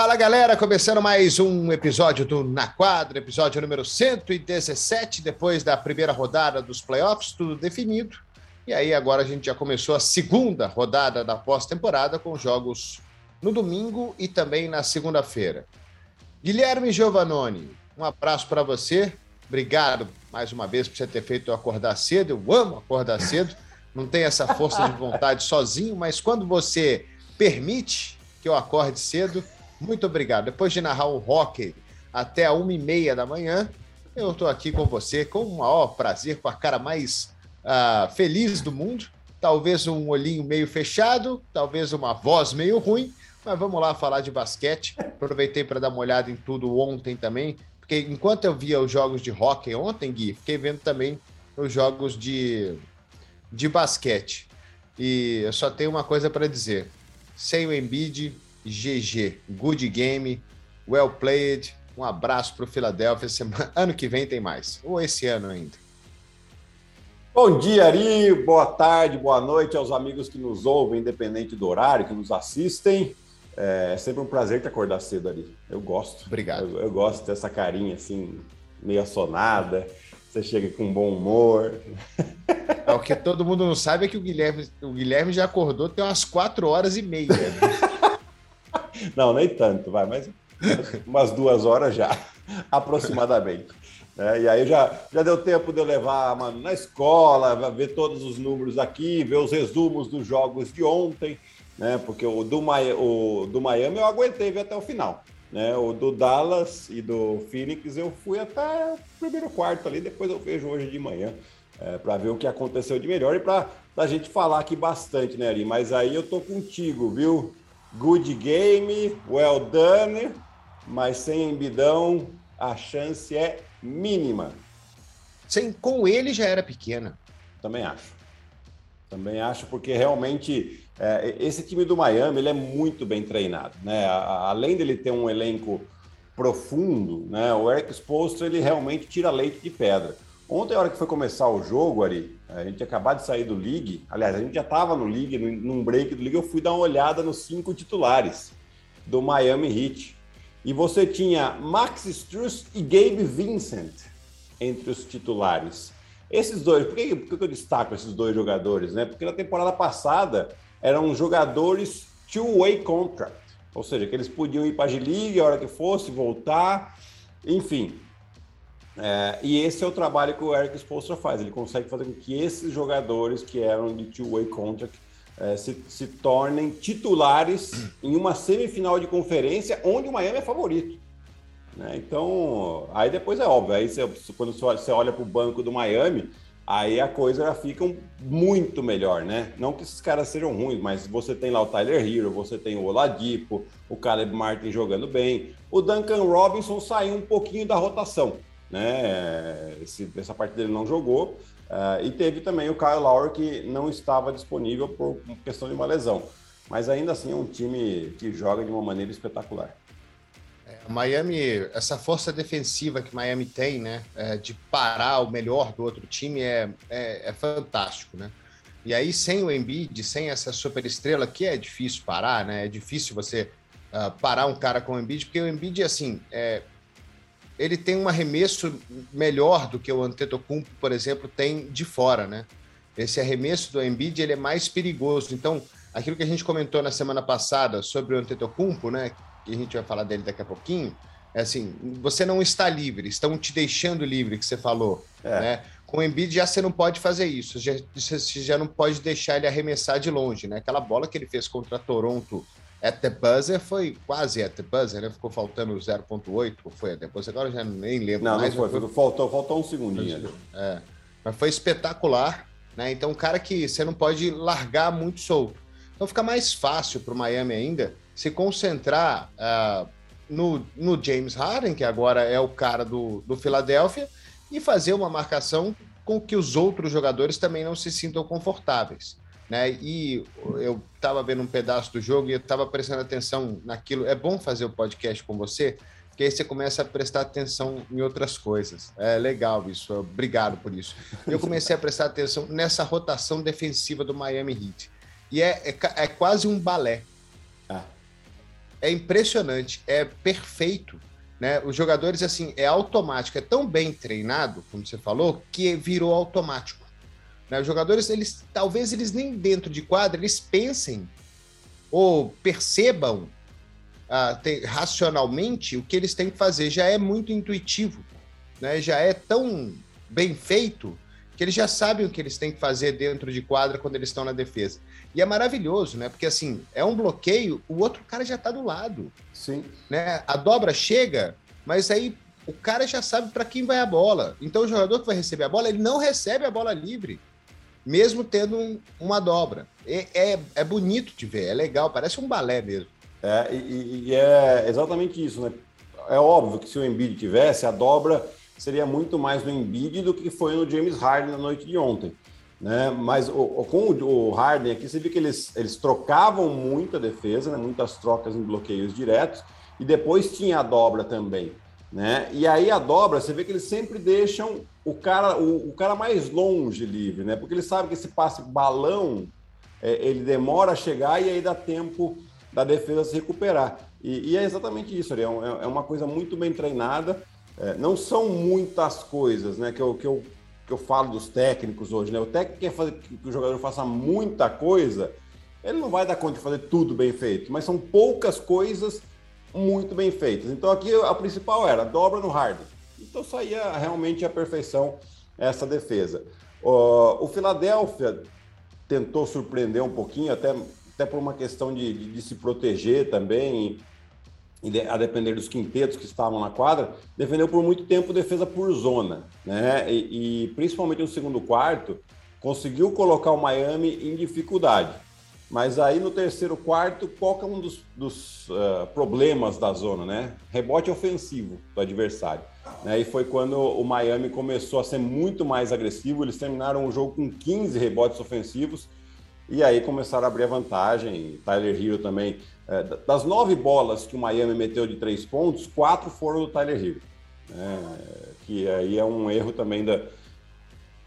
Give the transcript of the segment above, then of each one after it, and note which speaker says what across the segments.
Speaker 1: Fala galera, começando mais um episódio do Na Quadra, episódio número 117, depois da primeira rodada dos playoffs, tudo definido. E aí agora a gente já começou a segunda rodada da pós-temporada com jogos no domingo e também na segunda-feira. Guilherme Giovannoni, um abraço para você. Obrigado mais uma vez por você ter feito eu acordar cedo. Eu amo acordar cedo. Não tenho essa força de vontade sozinho, mas quando você permite que eu acorde cedo, muito obrigado. Depois de narrar o hockey até a uma e meia da manhã, eu estou aqui com você com o maior prazer, com a cara mais uh, feliz do mundo. Talvez um olhinho meio fechado, talvez uma voz meio ruim, mas vamos lá falar de basquete. Aproveitei para dar uma olhada em tudo ontem também, porque enquanto eu via os jogos de hockey ontem, Gui, fiquei vendo também os jogos de, de basquete. E eu só tenho uma coisa para dizer: sem o Embiid, GG. Good game, well played. Um abraço para o Philadelphia. Semana... Ano que vem tem mais. Ou esse ano ainda.
Speaker 2: Bom dia, Ari. Boa tarde, boa noite aos amigos que nos ouvem, independente do horário, que nos assistem. É sempre um prazer te acordar cedo ali. Eu gosto.
Speaker 1: Obrigado.
Speaker 2: Eu, eu gosto dessa carinha assim, meio assonada. Você chega com bom humor.
Speaker 1: É, o que todo mundo não sabe é que o Guilherme, o Guilherme já acordou tem umas quatro horas e meia.
Speaker 2: Não, nem tanto, vai, mas umas duas horas já, aproximadamente. É, e aí já, já deu tempo de eu levar mano, na escola, ver todos os números aqui, ver os resumos dos jogos de ontem, né? Porque o do, o do Miami eu aguentei ver até o final. Né? O do Dallas e do Phoenix eu fui até o primeiro quarto ali, depois eu vejo hoje de manhã. É, para ver o que aconteceu de melhor e para a gente falar aqui bastante, né, Ari? Mas aí eu tô contigo, viu? Good game, well done, mas sem embidão a chance é mínima.
Speaker 1: Sem, com ele já era pequena.
Speaker 2: Também acho. Também acho, porque realmente é, esse time do Miami ele é muito bem treinado. Né? A, além dele ter um elenco profundo, né? o Eric Spoelstra ele realmente tira leite de pedra. Ontem, a hora que foi começar o jogo, Ari, a gente acabou de sair do League. Aliás, a gente já estava no League, num break do League, eu fui dar uma olhada nos cinco titulares do Miami Heat. E você tinha Max Struz e Gabe Vincent entre os titulares. Esses dois, por que, por que eu destaco esses dois jogadores? Né? Porque na temporada passada eram jogadores two-way contract, ou seja, que eles podiam ir para a G-League a hora que fosse, voltar, enfim. É, e esse é o trabalho que o Eric Spoelstra faz. Ele consegue fazer com que esses jogadores que eram de two-way contract é, se, se, tornem titulares em uma semifinal de conferência onde o Miami é favorito. Né? Então, aí depois é óbvio. Aí você, quando você olha para o banco do Miami, aí a coisa fica muito melhor, né? Não que esses caras sejam ruins, mas você tem lá o Tyler Hero, você tem o Oladipo, o Caleb Martin jogando bem. O Duncan Robinson saiu um pouquinho da rotação né? Esse, essa partida ele não jogou. Uh, e teve também o Kyle Lowry que não estava disponível por questão de uma lesão. Mas ainda assim é um time que joga de uma maneira espetacular.
Speaker 1: É, Miami, essa força defensiva que Miami tem, né, é, de parar o melhor do outro time é, é, é, fantástico, né? E aí sem o Embiid, sem essa super estrela que é difícil parar, né? É difícil você uh, parar um cara com o Embiid, porque o Embiid assim, é, ele tem um arremesso melhor do que o Antetokounmpo, por exemplo, tem de fora, né? Esse arremesso do Embiid ele é mais perigoso. Então, aquilo que a gente comentou na semana passada sobre o Antetokounmpo, né? Que a gente vai falar dele daqui a pouquinho, é assim, você não está livre, estão te deixando livre, que você falou, é. né? Com o Embiid já você não pode fazer isso, já, você já não pode deixar ele arremessar de longe, né? Aquela bola que ele fez contra Toronto at the buzzer foi quase at the buzzer, né? Ficou faltando 0.8, foi buzzer, agora já nem lembro
Speaker 2: não,
Speaker 1: mais.
Speaker 2: Não, foi, foi, faltou, faltou um segundinho.
Speaker 1: É, mas foi espetacular, né? Então, um cara que você não pode largar muito solto. Então, fica mais fácil para o Miami ainda se concentrar uh, no, no James Harden, que agora é o cara do, do Philadelphia, e fazer uma marcação com que os outros jogadores também não se sintam confortáveis né? E eu estava vendo um pedaço do jogo e eu estava prestando atenção naquilo. É bom fazer o podcast com você, porque aí você começa a prestar atenção em outras coisas. É legal isso, obrigado por isso. Eu comecei a prestar atenção nessa rotação defensiva do Miami Heat. E é, é, é quase um balé. Ah. é impressionante, é perfeito. Né? Os jogadores, assim, é automático, é tão bem treinado, como você falou, que virou automático. Né? Os jogadores, eles talvez eles nem dentro de quadra, eles pensem ou percebam ah, racionalmente o que eles têm que fazer. Já é muito intuitivo, né? já é tão bem feito que eles já sabem o que eles têm que fazer dentro de quadra quando eles estão na defesa. E é maravilhoso, né? Porque assim, é um bloqueio, o outro cara já está do lado.
Speaker 2: Sim.
Speaker 1: Né? A dobra chega, mas aí o cara já sabe para quem vai a bola. Então o jogador que vai receber a bola, ele não recebe a bola livre, mesmo tendo um, uma dobra. É, é, é, bonito de ver, é legal, parece um balé mesmo.
Speaker 2: É, e, e é exatamente isso, né? É óbvio que se o Embiid tivesse, a dobra seria muito mais no Embiid do que foi no James Harden na noite de ontem. Né? Mas o, o, com o Harden aqui, você viu que eles, eles trocavam muita defesa, né? muitas trocas em bloqueios diretos, e depois tinha a dobra também. Né? E aí a dobra, você vê que eles sempre deixam o cara, o, o cara mais longe livre, né? Porque eles sabem que esse passe balão é, ele demora a chegar e aí dá tempo da defesa se recuperar. E, e é exatamente isso. É, é uma coisa muito bem treinada. É, não são muitas coisas, né? Que eu, que eu que eu falo dos técnicos hoje, né? O técnico quer fazer que o jogador faça muita coisa, ele não vai dar conta de fazer tudo bem feito, mas são poucas coisas muito bem feitas. Então aqui a principal era dobra no Harden. Então saía realmente a perfeição essa defesa. O, Philadelphia tentou surpreender um pouquinho, até, até por uma questão de, de, de se proteger também a depender dos quintetos que estavam na quadra, defendeu por muito tempo defesa por zona, né? E, e, principalmente no segundo quarto, conseguiu colocar o Miami em dificuldade. Mas aí no terceiro quarto, qual é um dos, dos uh, problemas da zona, né? Rebote ofensivo do adversário. Né? E foi quando o Miami começou a ser muito mais agressivo. Eles terminaram o jogo com 15 rebotes ofensivos e aí começaram a abrir a vantagem. Tyler Hero também. É, das nove bolas que o Miami meteu de três pontos, quatro foram do Tyler Hero. Né? Que aí é um erro também da,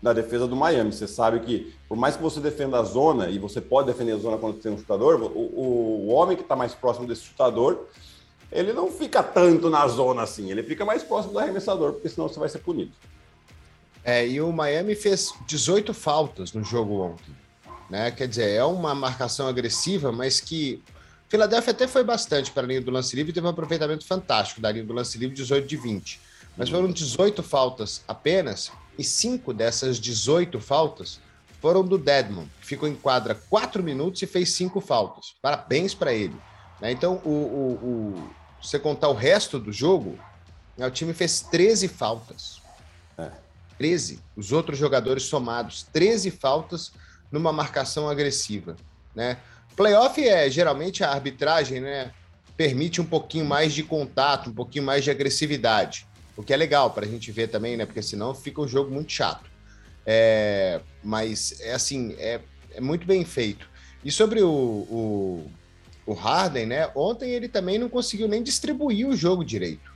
Speaker 2: da defesa do Miami. Você sabe que, por mais que você defenda a zona, e você pode defender a zona quando tem um chutador, o, o, homem que está mais próximo desse chutador, ele não fica tanto na zona assim, ele fica mais próximo do arremessador, porque senão você vai ser punido.
Speaker 1: É, e o Miami fez 18 faltas no jogo ontem. Né? Quer dizer, é uma marcação agressiva, mas que Filadélfia até foi bastante para a linha do lance livre teve um aproveitamento fantástico da linha do lance livre, 18 de 20. Mas foram 18 faltas apenas, e cinco dessas 18 faltas foram do Deadman, que ficou em quadra 4 minutos e fez cinco faltas. Parabéns para ele. Né? Então, o, o, o, você contar o resto do jogo, né, o time fez 13 faltas. É. 13. Os outros jogadores somados, 13 faltas numa marcação agressiva, né? Playoff é geralmente a arbitragem, né? Permite um pouquinho mais de contato, um pouquinho mais de agressividade, o que é legal para a gente ver também, né? Porque senão fica um jogo muito chato. É, mas é assim, é, é muito bem feito. E sobre o, o, o Harden, né? Ontem ele também não conseguiu nem distribuir o jogo direito.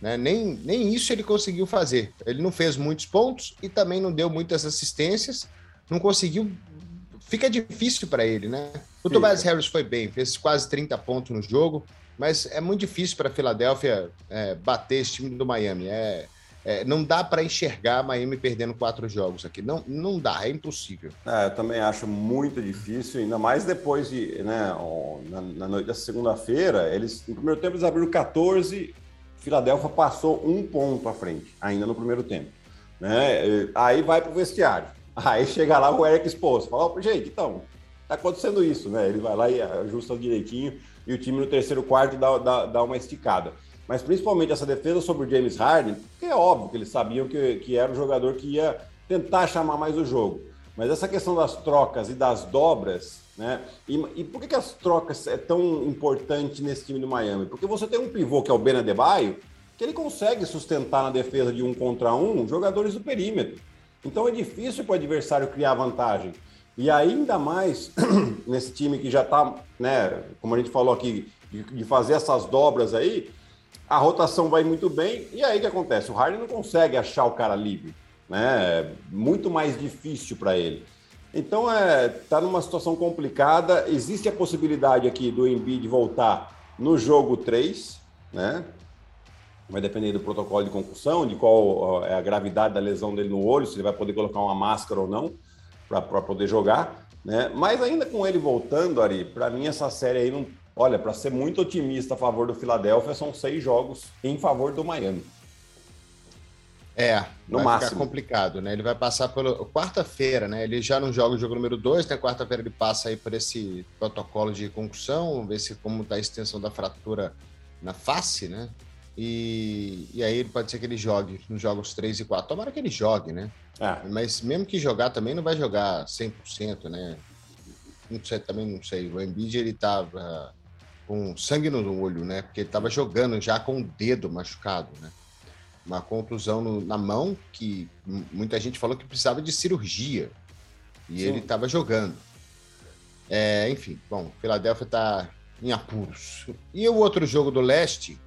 Speaker 1: Né? Nem, nem isso ele conseguiu fazer. Ele não fez muitos pontos e também não deu muitas assistências não conseguiu. Fica difícil para ele, né? O. Tobias Harris foi bem, fez quase 30 pontos no jogo, mas é muito difícil para a Filadélfia é, bater esse time do Miami. É, é, não dá para enxergar Miami perdendo quatro jogos aqui. Não, não dá, é impossível.
Speaker 2: É, eu também acho muito difícil, ainda mais depois de, né, na, na noite da segunda-feira, eles, no primeiro tempo eles abriram 14, Filadélfia passou um ponto à frente, ainda no primeiro tempo. Né? Aí vai para o vestiário. Aí chega lá o Eric Spoelstra, fala, gente, então, tá acontecendo isso, né? Ele vai lá e ajusta direitinho e o time no terceiro quarto dá, dá, dá uma esticada. Mas principalmente essa defesa sobre o James Harden, que é óbvio que eles sabiam que, que era um jogador que ia tentar chamar mais o jogo. Mas essa questão das trocas e das dobras, né? E, e por que, que as trocas é tão importante nesse time do Miami? Porque você tem um pivô que é o Ben Adebayo, que ele consegue sustentar na defesa de um contra um jogadores do perímetro. Então é difícil para o adversário criar vantagem. E ainda mais nesse time que já está, né, como a gente falou aqui, de, de, fazer essas dobras aí, a rotação vai muito bem. E aí o que acontece? O Harden não consegue achar o cara livre. Né? É muito mais difícil para ele. Então é tá numa situação complicada. Existe a possibilidade aqui do Embiid voltar no jogo 3, né? Vai depender do protocolo de concussão, de qual é a gravidade da lesão dele no olho, se ele vai poder colocar uma máscara ou não para poder jogar, né? Mas ainda com ele voltando, Ari, para mim essa série aí não. Olha, para ser muito otimista a favor do Philadelphia, são seis jogos em favor do Miami.
Speaker 1: É, no vai máximo. ficar complicado, né? Ele vai passar pelo quarta-feira, né? Ele já não joga o jogo número 2, né? Quarta-feira ele passa aí por esse protocolo de concussão, ver se como tá a extensão da fratura na face, né? E, e aí pode ser que ele jogue nos jogos 3 e 4. Tomara que ele jogue, né? É. Mas mesmo que jogar também não vai jogar 100%, né? Não sei, também não sei. O Embiid ele tava com sangue no olho, né? Porque ele tava jogando já com o dedo machucado, né? uma contusão no, na mão que muita gente falou que precisava de cirurgia e Sim. ele estava jogando. É, enfim, bom, Filadélfia está em apuros. E o outro jogo do leste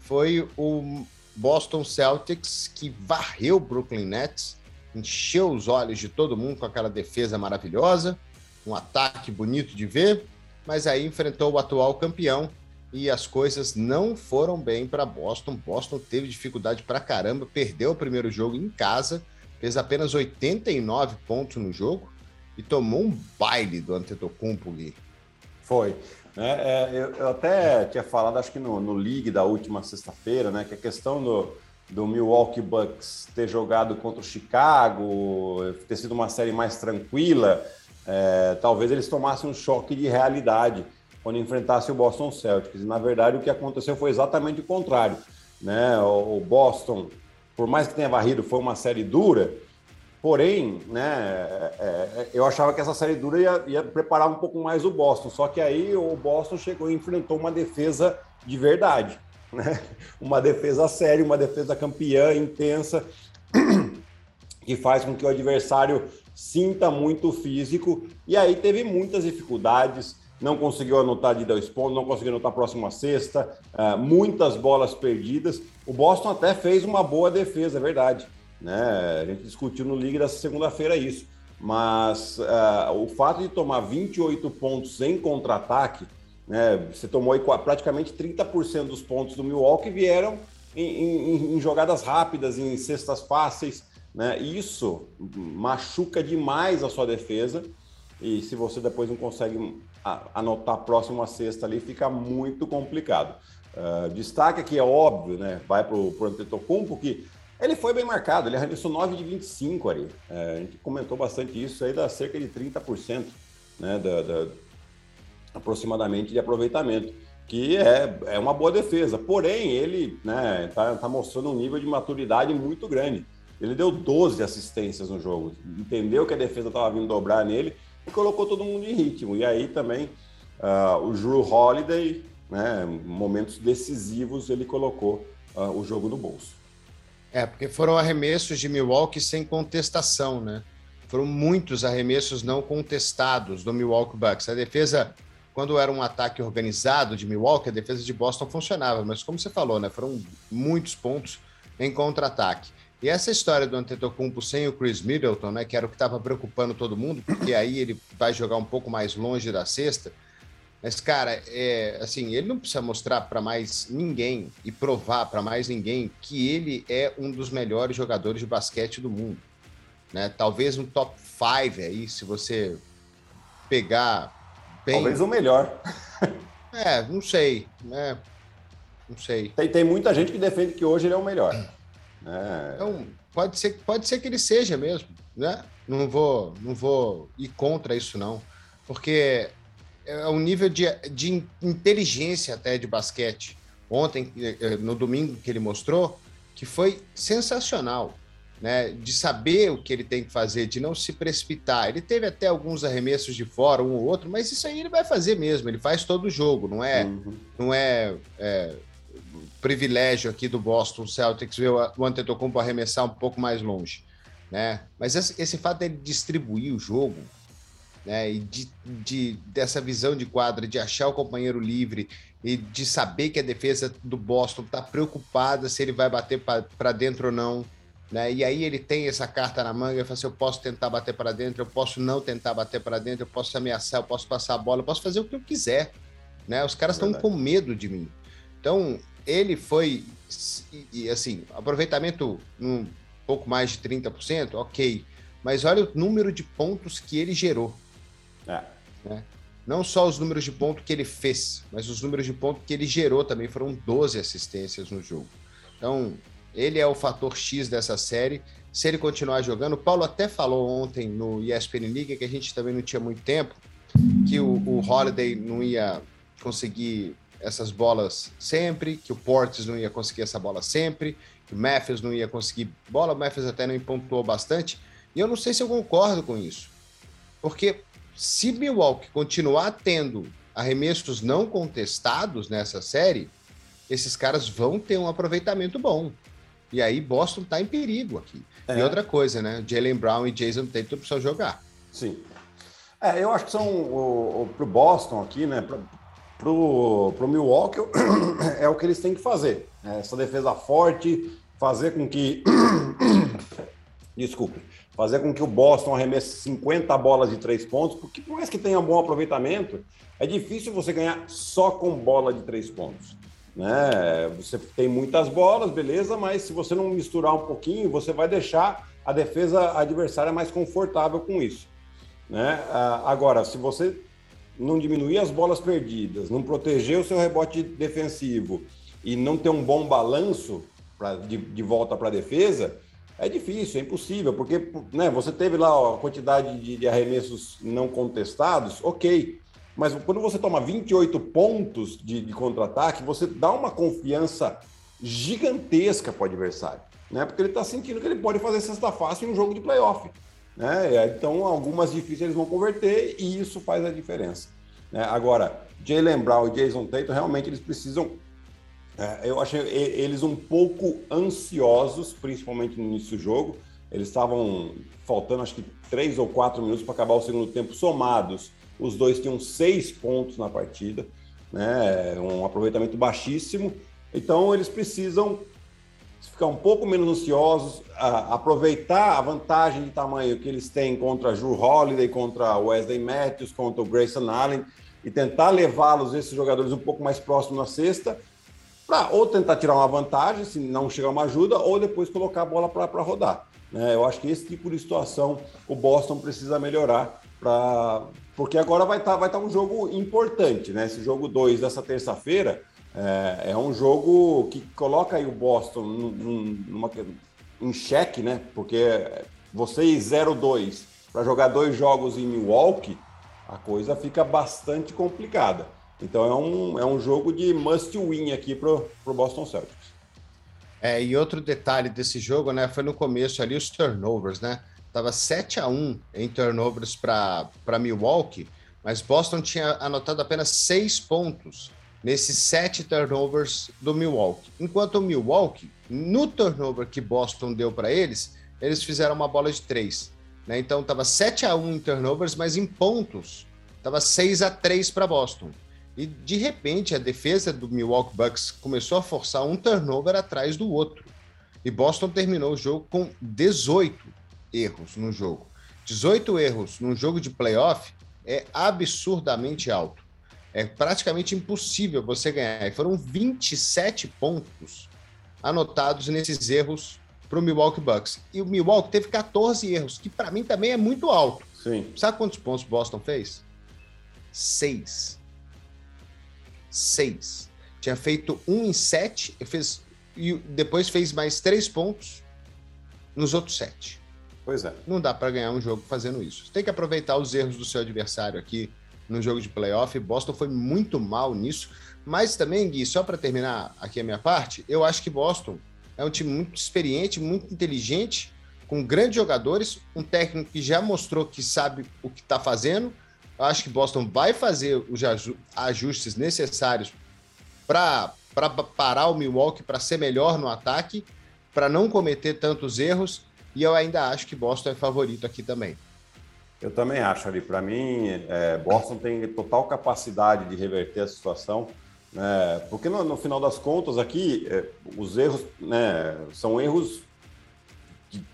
Speaker 1: foi o Boston Celtics que varreu o Brooklyn Nets, encheu os olhos de todo mundo com aquela defesa maravilhosa, um ataque bonito de ver, mas aí enfrentou o atual campeão e as coisas não foram bem para Boston. Boston teve dificuldade para caramba, perdeu o primeiro jogo em casa, fez apenas 89 pontos no jogo e tomou um baile do Antetokounmpo.
Speaker 2: Foi. É, é, eu, eu, até tinha falado, acho que no, no League da última sexta-feira, né, que a questão do, do Milwaukee Bucks ter jogado contra o Chicago, ter sido uma série mais tranquila, é, talvez eles tomassem um choque de realidade quando enfrentasse o Boston Celtics. E, na verdade, o que aconteceu foi exatamente o contrário. Né? O Boston, por mais que tenha varrido, foi uma série dura, porém, né, é, é, eu achava que essa série dura ia, ia preparar um pouco mais o Boston, só que aí o Boston chegou e enfrentou uma defesa de verdade. Né? Uma defesa séria, uma defesa campeã, intensa, que faz com que o adversário sinta muito físico, e aí teve muitas dificuldades, não conseguiu anotar de dois pontos, não conseguiu anotar a próxima sexta, uh, muitas bolas perdidas. O Boston até fez uma boa defesa, é verdade. Né? A gente discutiu no Liga dessa segunda-feira isso. Mas uh, o fato de tomar 28 pontos em contra-ataque, né? você tomou aí praticamente 30% dos pontos do Milwaukee vieram em, em, em jogadas rápidas, em cestas fáceis. Né? Isso machuca demais a sua defesa. E se você depois não consegue anotar a próxima sexta ali, fica muito complicado. Uh, destaque aqui, é óbvio, né? Vai para o Antetokounmpo, que ele foi bem marcado, ele arremessou 9 de 25 ali. Uh, a gente comentou bastante isso aí, dá cerca de 30%, né? Da, da, aproximadamente de aproveitamento, que é, é uma boa defesa. Porém, ele né, tá, tá mostrando um nível de maturidade muito grande. Ele deu 12 assistências no jogo, entendeu que a defesa estava vindo dobrar nele e colocou todo mundo em ritmo. E aí também uh, o Drew Holiday, né, momentos decisivos, ele colocou uh, o jogo no bolso.
Speaker 1: É, porque foram arremessos de Milwaukee sem contestação, né? Foram muitos arremessos não contestados do Milwaukee Bucks. A defesa, quando era um ataque organizado de Milwaukee, a defesa de Boston funcionava, mas como você falou, né? Foram muitos pontos em contra-ataque. E essa história do Antetokounmpo sem o Chris Middleton, né, que era o que estava preocupando todo mundo, porque aí ele vai jogar um pouco mais longe da cesta. Mas, cara, é, assim, ele não precisa mostrar para mais ninguém e provar para mais ninguém que ele é um dos melhores jogadores de basquete do mundo. Né? Talvez um top 5 aí, se você pegar
Speaker 2: bem... Talvez o melhor.
Speaker 1: é, não sei, né? Não sei.
Speaker 2: Tem, tem muita gente que defende que hoje ele é o melhor.
Speaker 1: É. Então, pode ser, pode ser que ele seja mesmo, né? Não vou, não vou ir contra isso, não. Porque é um nível de, de inteligência até de basquete. Ontem, eh, no domingo que ele mostrou, que foi sensacional. Né, de saber o que ele tem que fazer, de não se precipitar. Ele teve até alguns arremessos de fora, um ou outro, mas isso aí ele vai fazer mesmo. Ele faz todo o jogo, não é, uhum. não é, é privilégio aqui do Boston Celtics ver o Antetokounmpo arremessar um pouco mais longe, né? Mas esse, esse fato dele distribuir o jogo, né? E de, de, dessa visão de quadra, de achar o companheiro livre e de saber que a defesa do Boston está preocupada se ele vai bater para dentro ou não, né? E aí ele tem essa carta na manga, ele fala assim, eu posso tentar bater para dentro, eu posso não tentar bater para dentro, eu posso ameaçar, eu posso passar a bola, eu posso fazer o que eu quiser. né? Os caras estão com medo de mim. Então, ele foi, e, assim, aproveitamento um pouco mais de 30%, ok. Mas olha o número de pontos que ele gerou. É. Né? Não só os números de pontos que ele fez, mas os números de pontos que ele gerou também. Foram 12 assistências no jogo. Então, ele é o fator X dessa série. Se ele continuar jogando, o Paulo até falou ontem no ESPN League que a gente também não tinha muito tempo, que o, o Holiday não ia conseguir essas bolas sempre, que o Portes não ia conseguir essa bola sempre, que o Matthews não ia conseguir bola, o Matthews até não pontuou bastante, e eu não sei se eu concordo com isso. Porque se Milwaukee continuar tendo arremessos não contestados nessa série, esses caras vão ter um aproveitamento bom. E aí Boston tá em perigo aqui. É. E outra coisa, né? Jalen Brown e Jason Tatum precisam jogar.
Speaker 2: Sim. É, eu acho que são o, o, pro Boston aqui, né? Pro, pro, pro Milwaukee é o que eles têm que fazer. Né? Essa defesa forte, fazer com que. Desculpe. Fazer com que o Boston arremesse 50 bolas de três pontos, porque por mais que tenha um bom aproveitamento, é difícil você ganhar só com bola de três pontos. Né? Você tem muitas bolas, beleza, mas se você não misturar um pouquinho, você vai deixar a defesa adversária mais confortável com isso. Né? Ah, agora, se você não diminuir as bolas perdidas, não proteger o seu rebote defensivo e não ter um bom balanço pra, de, de volta para a defesa, é difícil, é impossível, porque né, você teve lá a quantidade de, de arremessos não contestados, ok. Mas quando você toma 28 pontos de, de contra-ataque, você dá uma confiança gigantesca para o adversário, né? Porque ele está sentindo que ele pode fazer cesta fácil em um jogo de playoff. Né? Então, algumas difíceis eles vão converter e isso faz a diferença. Né? Agora, Jalen Brown e Jason Tatum, realmente eles precisam. É, eu achei eles um pouco ansiosos, principalmente no início do jogo. Eles estavam faltando, acho que, três ou quatro minutos para acabar o segundo tempo somados os dois tinham seis pontos na partida, né? um aproveitamento baixíssimo. Então, eles precisam ficar um pouco menos ansiosos, aproveitar a vantagem de tamanho que eles têm contra Drew Holiday, contra Wesley Matthews, contra o Grayson Allen, e tentar levá-los, esses jogadores, um pouco mais próximos na cesta, para ou tentar tirar uma vantagem, se não chegar uma ajuda, ou depois colocar a bola para rodar. Né? Eu acho que esse tipo de situação o Boston precisa melhorar para porque agora vai estar tá, vai tá um jogo importante, né? Esse jogo 2 dessa terça-feira é, é, um jogo que coloca aí o Boston num, numa, em xeque, né? Porque vocês 0-2 para jogar dois jogos em Milwaukee, a coisa fica bastante complicada. Então é um, é um jogo de must win aqui para o Boston Celtics.
Speaker 1: É, e outro detalhe desse jogo, né? Foi no começo ali os turnovers, né? Estava 7 a 1 em turnovers para Milwaukee, mas Boston tinha anotado apenas 6 pontos nesses 7 turnovers do Milwaukee. Enquanto o Milwaukee, no turnover que Boston deu para eles, eles fizeram uma bola de 3. Né? Então estava 7 a 1 em turnovers, mas em pontos estava 6 a 3 para Boston. E de repente a defesa do Milwaukee Bucks começou a forçar um turnover atrás do outro. E Boston terminou o jogo com 18 erros no jogo. 18 erros num jogo de playoff é absurdamente alto. É praticamente impossível você ganhar. E foram 27 pontos anotados nesses erros para o Milwaukee Bucks. E o Milwaukee teve 14 erros, que para mim também é muito alto.
Speaker 2: Sim.
Speaker 1: Sabe quantos pontos Boston fez? Seis. Seis. Tinha feito um em sete, fez, e depois fez mais três pontos nos outros sete.
Speaker 2: Pois é.
Speaker 1: Não dá para ganhar um jogo fazendo isso. Tem que aproveitar os erros do seu adversário aqui no jogo de playoff. Boston foi muito mal nisso. Mas também, Gui, só para terminar aqui a minha parte, eu acho que Boston é um time muito experiente, muito inteligente, com grandes jogadores, um técnico que já mostrou que sabe o que está fazendo. Eu acho que Boston vai fazer os ajustes necessários para parar o Milwaukee, para ser melhor no ataque, para não cometer tantos erros e eu ainda acho que Boston é favorito aqui também.
Speaker 2: Eu também acho ali. Para mim, é, Boston tem total capacidade de reverter a situação, né? porque no, no, final das contas aqui é, os erros né, são erros que,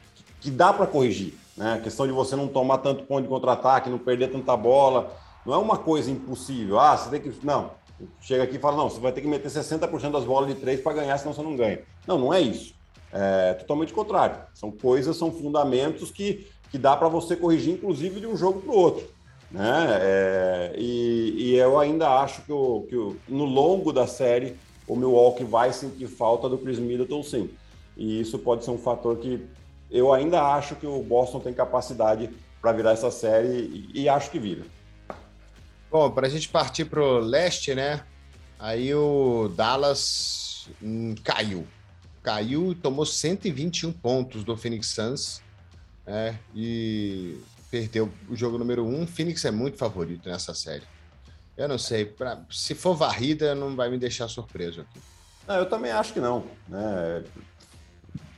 Speaker 2: que dá para corrigir. Né? A questão de você não tomar tanto ponto de contra-ataque, não perder tanta bola, não é uma coisa impossível. Ah, você tem que. Não. chega aqui e fala, não, você vai ter que meter 60% das bolas de três para ganhar, senão você não ganha. Não, não é isso. É totalmente contrário. São coisas, são fundamentos que, que dá para você corrigir, inclusive, de um jogo para o outro. Né? É, e, e, eu ainda acho que, o, que o, no longo da série o Milwaukee vai sentir falta do Chris Middleton, sim. E isso pode ser um fator que eu ainda acho que o Boston tem capacidade para virar essa série e, e acho que vira.
Speaker 1: Bom, para a gente partir para o leste, né? Aí o Dallas hum, caiu. Caiu e tomou 121 pontos do Phoenix Suns. Né? E perdeu o jogo número um. Phoenix é muito favorito nessa série. Eu não sei, pra, se for varrida, não vai me deixar surpreso aqui.
Speaker 2: Não, eu também acho que não. Né?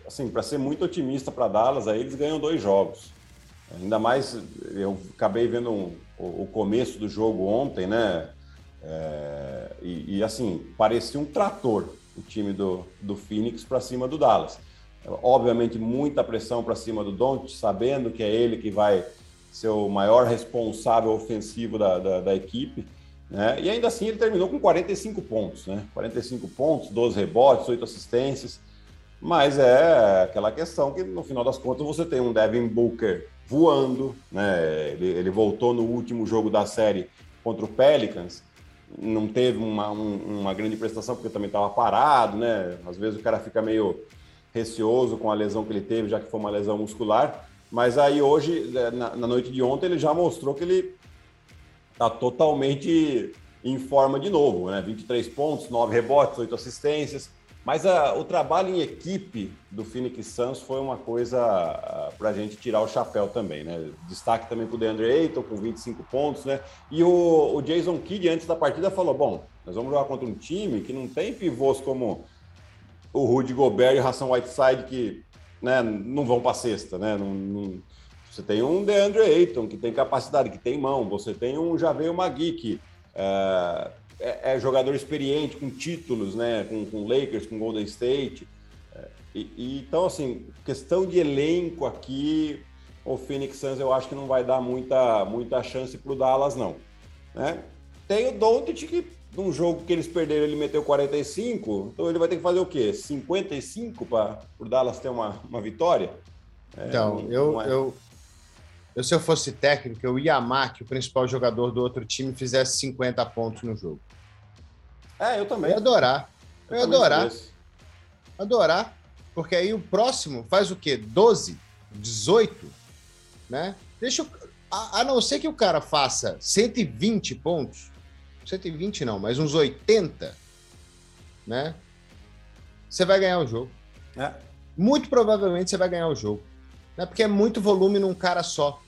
Speaker 2: Assim, para ser muito otimista para Dallas, aí eles ganham dois jogos. Ainda mais, eu acabei vendo um, o, o, começo do jogo ontem, né? É, e, e, assim, parecia um trator o time do, do Phoenix para cima do Dallas. Obviamente, muita pressão para cima do Don't, sabendo que é ele que vai ser o maior responsável ofensivo da, da, da equipe. Né? E ainda assim ele terminou com 45 pontos, né? 45 pontos, 12 rebotes, 8 assistências. Mas é aquela questão que no final das contas você tem um Devin Booker voando, né? Ele, ele voltou no último jogo da série contra o Pelicans, não teve uma, um, uma grande prestação porque também estava parado, né? Às vezes o cara fica meio receoso com a lesão que ele teve, já que foi uma lesão muscular. Mas aí hoje, é, na, na noite de ontem, ele já mostrou que ele está totalmente em forma de novo, né? 23 pontos, 9 rebotes, 8 assistências. Mas a, o trabalho em equipe do Phoenix Suns foi uma coisa para a gente tirar o chapéu também, né? Destaque também para o DeAndre Ayton com 25 pontos, né? E o, o, Jason Kidd, antes da partida, falou: bom, nós vamos jogar contra um time que não tem pivôs como o Rudy Gobert e o Hassan Whiteside, que né, não vão para cesta, né? Não, não... Você tem um DeAndre Ayton que tem capacidade, que tem mão. Você tem um Javeio Magui que é, é, é, jogador experiente, com títulos, né? Com, com Lakers, com Golden State. É, e, e, então, assim, questão de elenco aqui, o Phoenix Suns eu acho que não vai dar muita, muita chance para o Dallas, não. Né? Tem o Doncic que num jogo que eles perderam, ele meteu 45, então ele vai ter que fazer o quê? 55 para o Dallas ter uma, uma vitória?
Speaker 1: É, então, eu, é... eu, eu, se eu fosse técnico, eu ia amar que o principal jogador do outro time fizesse 50 pontos no jogo.
Speaker 2: É, eu também.
Speaker 1: Eu ia adorar. Eu, eu ia adorar. Adorar. Porque aí o próximo faz o quê? 12? 18? Né? Deixa eu... a, a não ser que o cara faça 120 pontos, 120 não, mas uns 80, né? Você vai ganhar o jogo. É. Muito provavelmente você vai ganhar o jogo. Né? Porque é muito volume num cara só.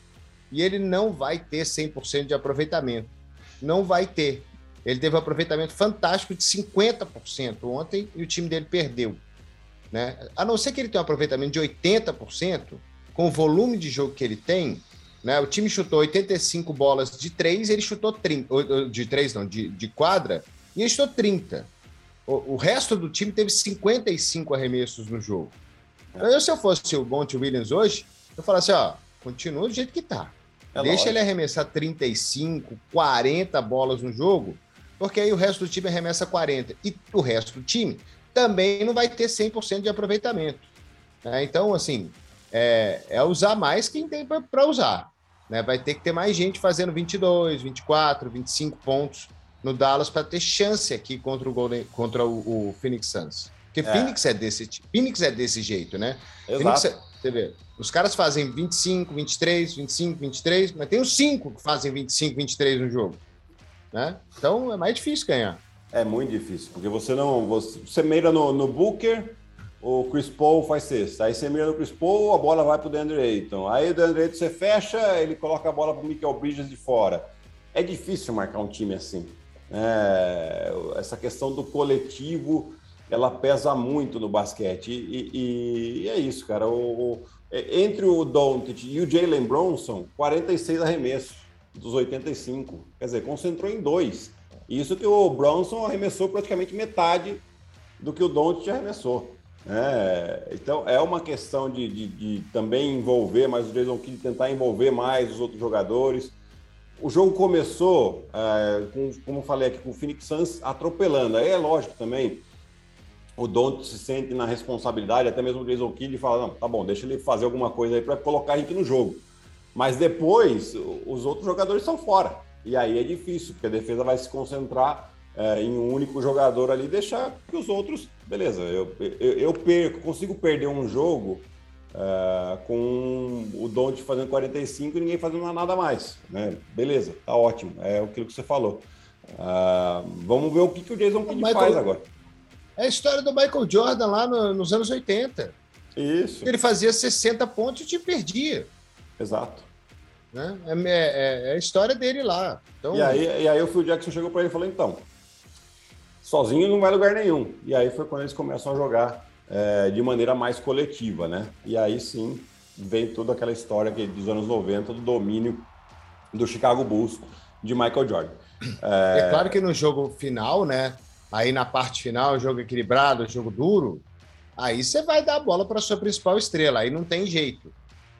Speaker 1: E ele não vai ter 100% de aproveitamento. Não vai ter. Ele teve um aproveitamento fantástico de 50% ontem e o time dele perdeu. Né? A não ser que ele tenha um aproveitamento de 80%, com o volume de jogo que ele tem, né? O time chutou 85 bolas de três, ele chutou 30. De três, não, de, de quadra, e ele chutou 30. O, o resto do time teve 55 arremessos no jogo. Então, eu, se eu fosse o Monte Williams hoje, eu falasse, ó, continua do jeito que tá. É Deixa lógico. ele arremessar 35, 40 bolas no jogo, porque aí o resto do time arremessa 40. E o resto do time também não vai ter 100% de aproveitamento. Né? Então, assim, é, é usar mais quem tem para usar. Né? Vai ter que ter mais gente fazendo 22, 24, 25 pontos no Dallas para ter chance aqui contra o Golden, contra o, o Phoenix Suns. Porque é. Phoenix é desse Phoenix é desse jeito, né? Exato. É, você vê, os caras fazem 25, 23, 25, 23, mas tem os cinco que fazem 25, 23 no jogo, né? Então é mais difícil ganhar.
Speaker 2: É muito difícil, porque você não você, você mira no, no Booker, o Chris Paul faz sexta. Aí você mira no Chris Paul, a bola vai para o DeAndre Ayton. Aí o DeAndre Ayton você fecha, ele coloca a bola para o Michael Bridges de fora. É difícil marcar um time assim. É, essa questão do coletivo, ela pesa muito no basquete. E, e, e é isso, cara. O, o, é, entre o Doncic e o Jalen Bronson, 46 arremessos dos 85. Quer dizer, concentrou em dois. Isso que o Bronson arremessou praticamente metade do que o Doncic arremessou. É, então é uma questão de, de, de, também envolver mais o Jason Kidd, tentar envolver mais os outros jogadores. o jogo começou, é, com, como falei aqui, com o Phoenix Suns atropelando. Aí é lógico também, o Don't se sente na responsabilidade, até mesmo o Jason Kidd fala, não, tá bom, deixa ele fazer alguma coisa aí para colocar a gente no jogo. Mas depois, os outros jogadores são fora. E aí é difícil, porque a defesa vai se concentrar é, em um único jogador ali, deixar que os outros, beleza, eu, eu, eu perco, consigo perder um jogo Uh, com o Don't fazendo 45 e ninguém fazendo nada mais. Né? Beleza, tá ótimo. É aquilo que você falou. Uh, vamos ver o que, que o Jason Kidd faz agora.
Speaker 1: É a história do Michael Jordan lá no, nos anos 80.
Speaker 2: Isso.
Speaker 1: Ele fazia 60 pontos e te perdia.
Speaker 2: Exato.
Speaker 1: Né? É, é, é, a história dele lá.
Speaker 2: Então... E, aí, e aí o Phil Jackson chegou para ele e falou: então, sozinho não vai lugar nenhum. E aí foi quando eles começam a jogar é, de maneira mais coletiva, né? E aí sim vem toda aquela história que, dos anos 90 do domínio do Chicago Bulls de Michael Jordan.
Speaker 1: É... é claro que no jogo final, né? Aí na parte final, jogo equilibrado, jogo duro, aí você vai dar a bola para sua principal estrela, aí não tem jeito.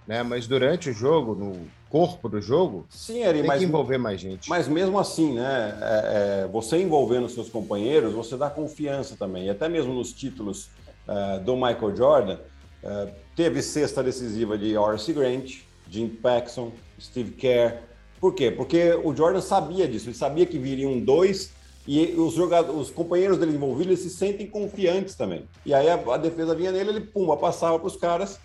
Speaker 1: Né? Mas durante o jogo, no corpo do jogo,
Speaker 2: Sim, Ari,
Speaker 1: tem
Speaker 2: mas,
Speaker 1: que envolver mais gente.
Speaker 2: Mas mesmo assim, né? É, é, você envolvendo seus companheiros, você dá confiança também. E até mesmo nos títulos uh, do Michael Jordan, uh, teve cesta decisiva de Horace Grant, Jim Paxson, Steve Kerr. Por quê? Porque o Jordan sabia disso, ele sabia que viriam dois e os, jogadores, os companheiros dele envolvidos se sentem confiantes também. E aí a, a defesa vinha nele, ele pumba, passava para os caras,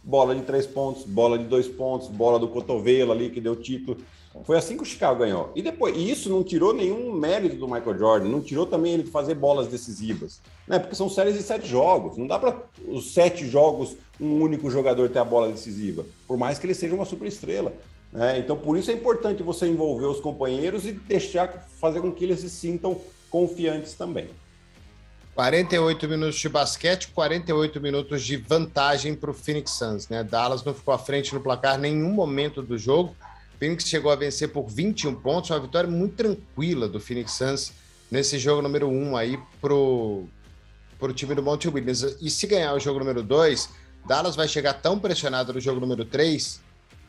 Speaker 2: bola de três pontos, bola de dois pontos, bola do cotovelo ali que deu título. Foi assim que o Chicago ganhou. E depois, e isso não tirou nenhum mérito do Michael Jordan, não tirou também ele de fazer bolas decisivas, né? Porque são séries de sete jogos. Não dá para os sete jogos um único jogador ter a bola decisiva, por mais que ele seja uma superestrela. Né? Então, por isso é importante você envolver os companheiros e deixar fazer com que eles se sintam confiantes também.
Speaker 1: 48 minutos de basquete, 48 minutos de vantagem para o Phoenix Suns, né? Dallas não ficou à frente no placar nenhum momento do jogo. Phoenix chegou a vencer por 21 pontos, uma vitória muito tranquila do Phoenix Suns nesse jogo número 1 aí pro, pro time do Monte Williams. E se ganhar o jogo número 2, Dallas vai chegar tão pressionado no jogo número 3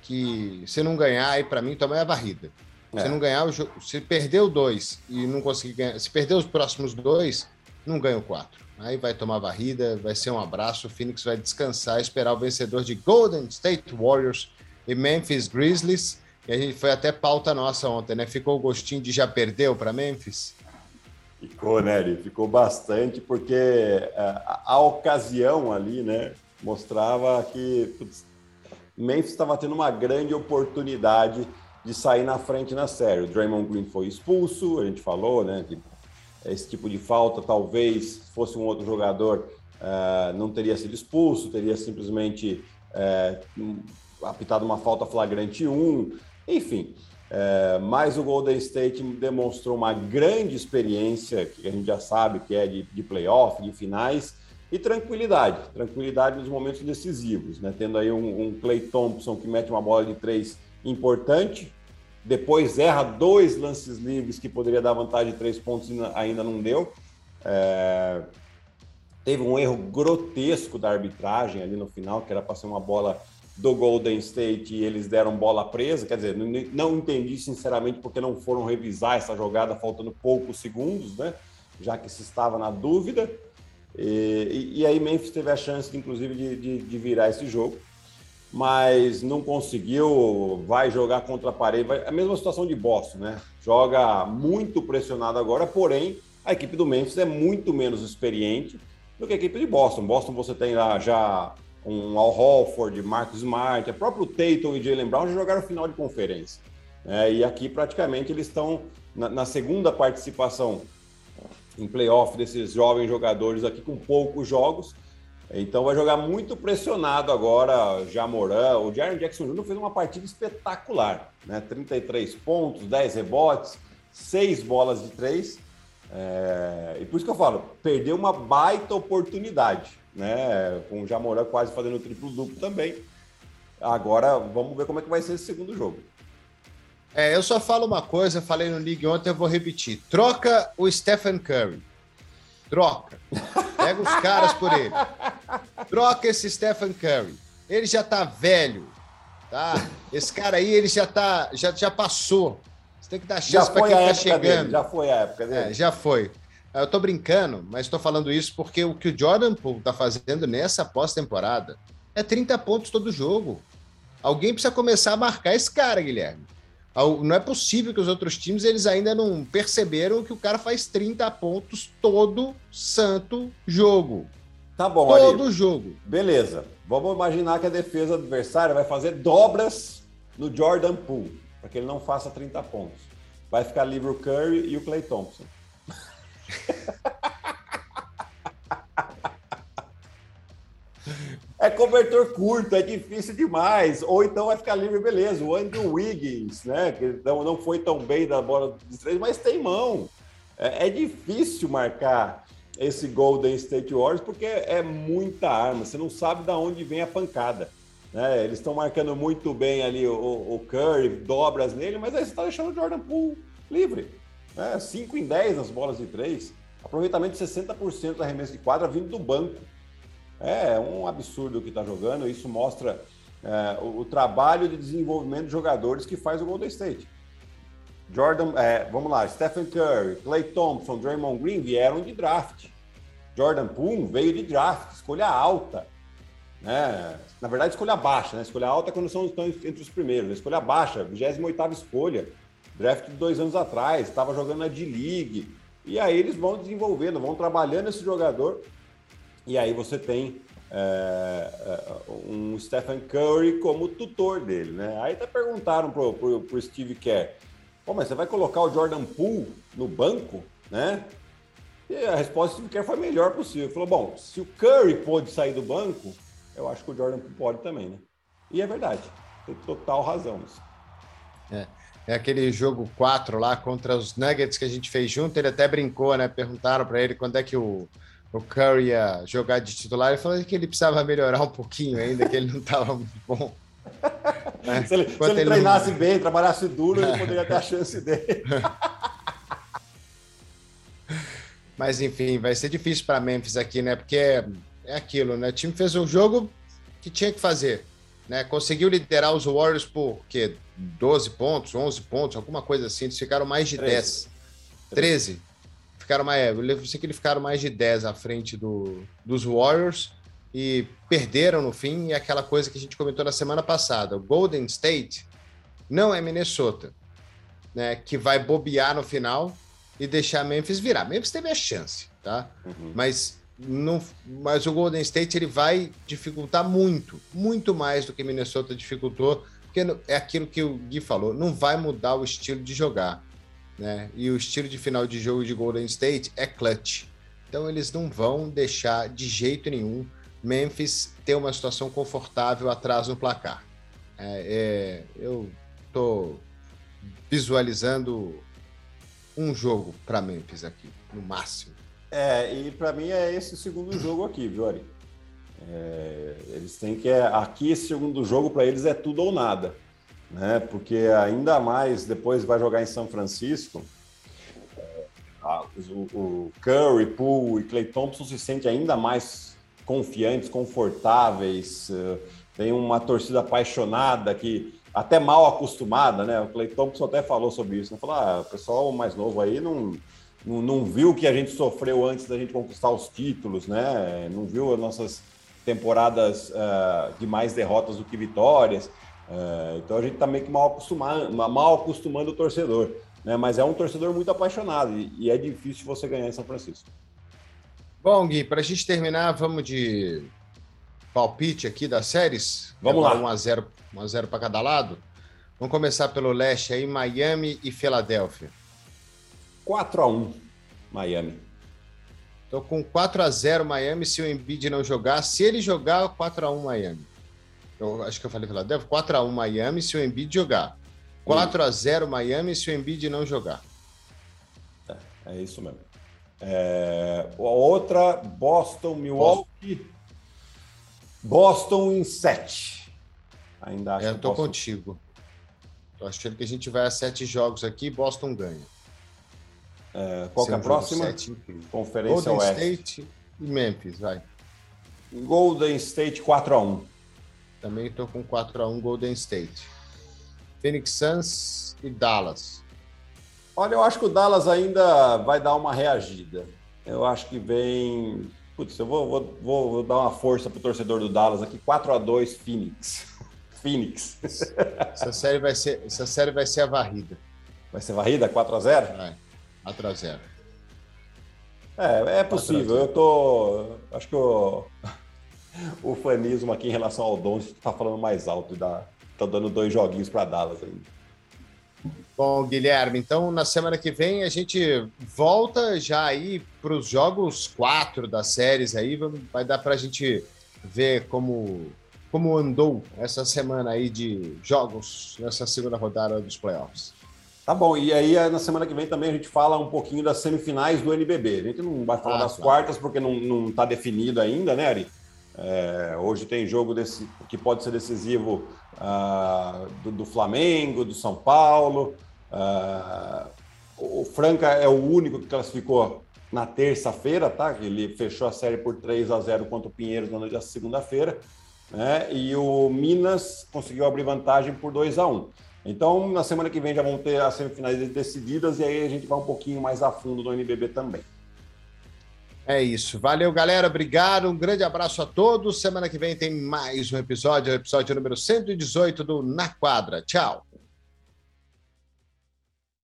Speaker 1: que se não ganhar, aí para mim também é a varrida. É. Se não ganhar, o jogo, se perder o 2 e não conseguir ganhar, se perder os próximos dois, não ganha o 4. Aí vai tomar varrida, vai ser um abraço. O Phoenix vai descansar, esperar o vencedor de Golden State Warriors e Memphis Grizzlies e a gente foi até pauta nossa ontem, né? Ficou o gostinho de já perdeu para Memphis?
Speaker 2: Ficou, né, Ele Ficou bastante, porque a, é, a, ocasião ali, né, mostrava que putz, Memphis estava tendo uma grande oportunidade de sair na frente na série. O Draymond Green foi expulso, a gente falou, né, que esse tipo de falta talvez fosse um outro jogador uh, não teria sido expulso, teria simplesmente uh, apitado uma falta flagrante 1. Enfim, é, mas o Golden State demonstrou uma grande experiência, que a gente já sabe que é de, de playoff, de finais, e tranquilidade, tranquilidade nos momentos decisivos, né? Tendo aí um, um Clay Thompson que mete uma bola de três importante, depois erra dois lances livres que poderia dar vantagem de três pontos e ainda não deu. É... Teve um erro grotesco da arbitragem ali no final, que era para ser uma bola do Golden State e eles deram bola presa. Quer dizer, não entendi sinceramente porque não foram revisar essa jogada faltando poucos segundos, né? Já que se estava na dúvida. E, e, aí Memphis teve a chance, inclusive, de, de, de, virar esse jogo, mas não conseguiu. Vai jogar contra a parede. Vai, a mesma situação de Boston, né? Joga muito pressionado agora, porém a equipe do Memphis é muito menos experiente do que a equipe de Boston. Boston você tem lá já um Al Holford, Marcus Smart, o próprio Tatum e Jalen Brown já jogaram final de conferência. É, e aqui praticamente eles estão na, na, segunda participação em playoff desses jovens jogadores aqui com poucos jogos. Então vai jogar muito pressionado agora Jamoran. O Jaron Jackson Jr. fez uma partida espetacular, né? 33 pontos, 10 rebotes, 6 bolas de 3. É... E por isso que eu falo, perdeu uma baita oportunidade né? Com o Jamoran quase fazendo triplo duplo também. Agora vamos ver como é que vai ser esse segundo jogo.
Speaker 1: É, eu só falo uma coisa, falei no League ontem, eu vou repetir. Troca o Stephen Curry. Troca. Pega os caras por ele. Troca esse Stephen Curry. Ele já tá velho. Tá? Esse cara aí, ele já tá, já, já passou. Você tem que dar chance para quem tá chegando.
Speaker 2: Dele, já foi a época dele.
Speaker 1: É, já foi. Eu tô brincando, mas estou falando isso porque o que o Jordan Poole tá fazendo nessa pós-temporada é 30 pontos todo jogo. Alguém precisa começar a marcar esse cara, Guilherme. Não é possível que os outros times eles ainda não perceberam que o cara faz 30 pontos todo santo jogo.
Speaker 2: Tá bom,
Speaker 1: Todo Ari. jogo.
Speaker 2: Beleza. Vamos imaginar que a defesa adversária vai fazer dobras no Jordan Poole, para que ele não faça 30 pontos. Vai ficar livre o Curry e o Clay Thompson. É cobertor curto, é difícil demais. Ou então vai ficar livre, beleza. O Andrew Wiggins, né? Que não, não foi tão bem da bola de três, mas tem mão. É, é, difícil marcar esse Golden State Warriors porque é muita arma. Você não sabe de onde vem a pancada. Né? Eles estão marcando muito bem ali o, o Curry, dobras nele, mas aí você está deixando o Jordan Poole livre. Né? 5 em 10 nas bolas de três. Aproveitamento de 60% da arremesso de quadra vindo do banco. É um absurdo o que está jogando. Isso mostra é, o, o, trabalho de desenvolvimento de jogadores que faz o Golden State. Jordan, é, vamos lá, Stephen Curry, Clay Thompson, Draymond Green vieram de draft. Jordan Poole veio de draft, escolha alta. Né? Na verdade, escolha baixa, né? Escolha alta é quando são, estão entre os primeiros. Escolha baixa, 28 escolha. Draft de dois anos atrás, estava jogando na D-League. E aí eles vão desenvolvendo, vão trabalhando esse jogador. E aí você tem é, é um Stephen Curry como tutor dele, né? Aí até perguntaram pro, pro, pro Steve Kerr, Pô, mas você vai colocar o Jordan Poole no banco, né? E a resposta do Steve Kerr foi a melhor possível. Ele falou, bom, se o Curry pôde sair do banco, eu acho que o Jordan Poole pode também, né? E é verdade, tem total razão.
Speaker 1: É. É aquele jogo 4 lá contra os Nuggets que a gente fez junto. Ele até brincou, né? Perguntaram para ele quando é que o, o Curry ia jogar de titular. Ele falou que ele precisava melhorar um pouquinho ainda, que ele não estava muito bom.
Speaker 2: É. Se ele, se ele, ele treinasse não... bem, trabalhasse duro, ele poderia ter a chance dele.
Speaker 1: Mas enfim, vai ser difícil para Memphis aqui, né? Porque é, é aquilo, né? O time fez o jogo que tinha que fazer. Né? Conseguiu liderar os Warriors por quê? 12 pontos, 11 pontos, alguma coisa assim. Eles ficaram mais de 13. 10. 13. Ficaram mais, eu sei que eles ficaram mais de 10 à frente do, dos Warriors e perderam no fim. E aquela coisa que a gente comentou na semana passada: o Golden State não é Minnesota, né? Que vai bobear no final e deixar Memphis virar. Memphis teve a chance, tá? Uhum. Mas não, mas o Golden State ele vai dificultar muito, muito mais do que Minnesota dificultou, porque é aquilo que o Gui falou, não vai mudar o estilo de jogar, né? E o estilo de final de jogo de Golden State é clutch. Então eles não vão deixar de jeito nenhum Memphis ter uma situação confortável atrás no placar. É, é, eu tô visualizando um jogo para Memphis aqui, no máximo.
Speaker 2: É, e para mim é esse segundo jogo aqui, viu, Ari? É, eles têm que. Aqui, esse segundo jogo, para eles é tudo ou nada. Né? Porque ainda mais depois vai jogar em São Francisco. O, Curry, Poole e Clay Thompson se sentem ainda mais confiantes, confortáveis. Eh, tem uma torcida apaixonada que até mal acostumada, né? O Clay Thompson até falou sobre isso. Né? Falou, ah, o pessoal mais novo aí não não, não viu o que a gente sofreu antes da gente conquistar os títulos, né? Não viu as nossas temporadas uh, de mais derrotas do que vitórias. Uh, então a gente está meio que mal acostumando, mal acostumando o torcedor, né? Mas é um torcedor muito apaixonado e, e é difícil você ganhar em São Francisco.
Speaker 1: Bom, Gui, para a gente terminar, vamos de palpite aqui das séries.
Speaker 2: Vamos lá.
Speaker 1: 1 a 0, 1 a 0 para cada lado. Vamos começar pelo leste aí, Miami e Filadélfia.
Speaker 2: 4 a 1 Miami.
Speaker 1: Tô com 4 a 0 Miami se o Embiid não jogar. Se ele jogar, 4 a 1 Miami. Eu acho que eu falei Philadelphia. 4 a 1 Miami se o Embiid jogar. 4 a 0 Miami se o Embiid não jogar.
Speaker 2: É, é isso mesmo. É, a outra, Boston, Milwaukee. Boston em 7.
Speaker 1: Ainda acho é, eu tô Boston... contigo. Tô achando que a gente vai a sete jogos aqui Boston ganha.
Speaker 2: É, qual que é a próxima?
Speaker 1: Conferência Golden Oeste. State e Memphis, vai.
Speaker 2: Golden State 4 a 1
Speaker 1: Também estou com 4 a 1 Golden State. Phoenix Suns e Dallas.
Speaker 2: Olha, eu acho que o Dallas ainda vai dar uma reagida. Eu acho que vem. Putz, eu vou, vou, vou dar uma força pro torcedor do Dallas aqui. 4 a 2 Phoenix. Phoenix.
Speaker 1: Essa série vai ser, essa série vai ser a varrida.
Speaker 2: Vai ser varrida? 4 a 0
Speaker 1: Vai. 4 a 0
Speaker 2: É, é possível. Eu tô. Acho que o, o fanismo aqui em relação ao Don está falando mais alto e dá, tá dando dois joguinhos para Dallas ainda.
Speaker 1: Bom, Guilherme, então na semana que vem a gente volta já aí para os jogos quatro das séries aí, vai dar para a gente ver como, como andou essa semana aí de jogos nessa segunda rodada dos playoffs.
Speaker 2: Tá bom, e aí na semana que vem também a gente fala um pouquinho das semifinais do NBB. A gente não vai falar ah, das claro. quartas porque não está definido ainda, né, Ari? É, hoje tem jogo desse, que pode ser decisivo uh, do, do, Flamengo, do São Paulo. Uh, o Franca é o único que classificou na terça-feira, tá? Ele fechou a série por 3 a 0 contra o Pinheiros na noite da segunda-feira. Né? E o Minas conseguiu abrir vantagem por 2 a 1 Então, na semana que vem já vão ter as semifinais decididas e aí a gente vai um pouquinho mais a fundo no NBB também.
Speaker 1: É isso. Valeu, galera. Obrigado. Um grande abraço a todos. Semana que vem tem mais um episódio, episódio número 118 do Na Quadra. Tchau.